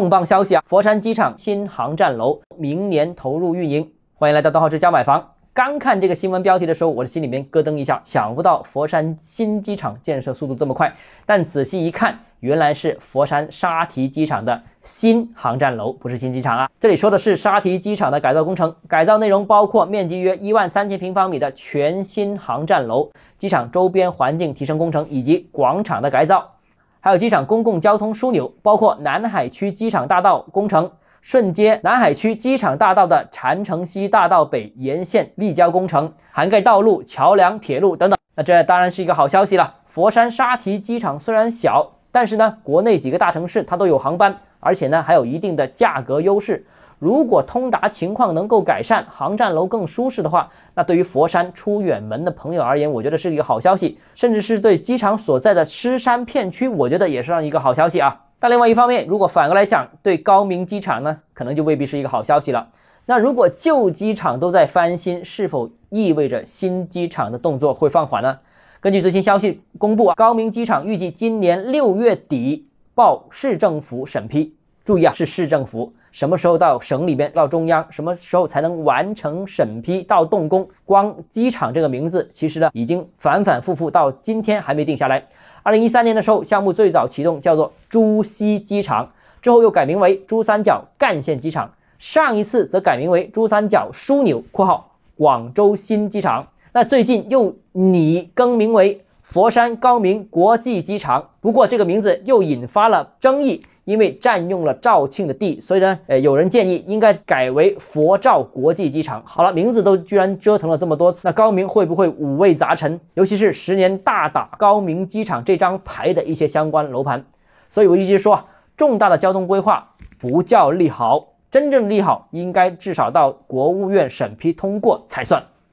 重磅消息啊！佛山机场新航站楼明年投入运营。欢迎来到东浩之家买房。刚看这个新闻标题的时候，我的心里面咯噔一下，想不到佛山新机场建设速度这么快。但仔细一看，原来是佛山沙提机场的新航站楼，不是新机场啊。这里说的是沙提机场的改造工程，改造内容包括面积约一万三千平方米的全新航站楼、机场周边环境提升工程以及广场的改造。还有机场公共交通枢纽，包括南海区机场大道工程，顺街南海区机场大道的禅城西大道北沿线立交工程，涵盖道路、桥梁、铁路等等。那这当然是一个好消息了。佛山沙提机场虽然小，但是呢，国内几个大城市它都有航班，而且呢还有一定的价格优势。如果通达情况能够改善，航站楼更舒适的话，那对于佛山出远门的朋友而言，我觉得是一个好消息，甚至是对机场所在的狮山片区，我觉得也是一个好消息啊。但另外一方面，如果反过来想，对高明机场呢，可能就未必是一个好消息了。那如果旧机场都在翻新，是否意味着新机场的动作会放缓呢？根据最新消息公布啊，高明机场预计今年六月底报市政府审批。注意啊，是市政府。什么时候到省里边到中央，什么时候才能完成审批到动工？光机场这个名字，其实呢已经反反复复到今天还没定下来。二零一三年的时候，项目最早启动叫做珠西机场，之后又改名为珠三角干线机场，上一次则改名为珠三角枢纽（括号广州新机场）。那最近又拟更名为佛山高明国际机场，不过这个名字又引发了争议。因为占用了肇庆的地，所以呢，呃，有人建议应该改为佛肇国际机场。好了，名字都居然折腾了这么多次，那高明会不会五味杂陈？尤其是十年大打高明机场这张牌的一些相关楼盘。所以我一直说啊，重大的交通规划不叫利好，真正利好应该至少到国务院审批通过才算。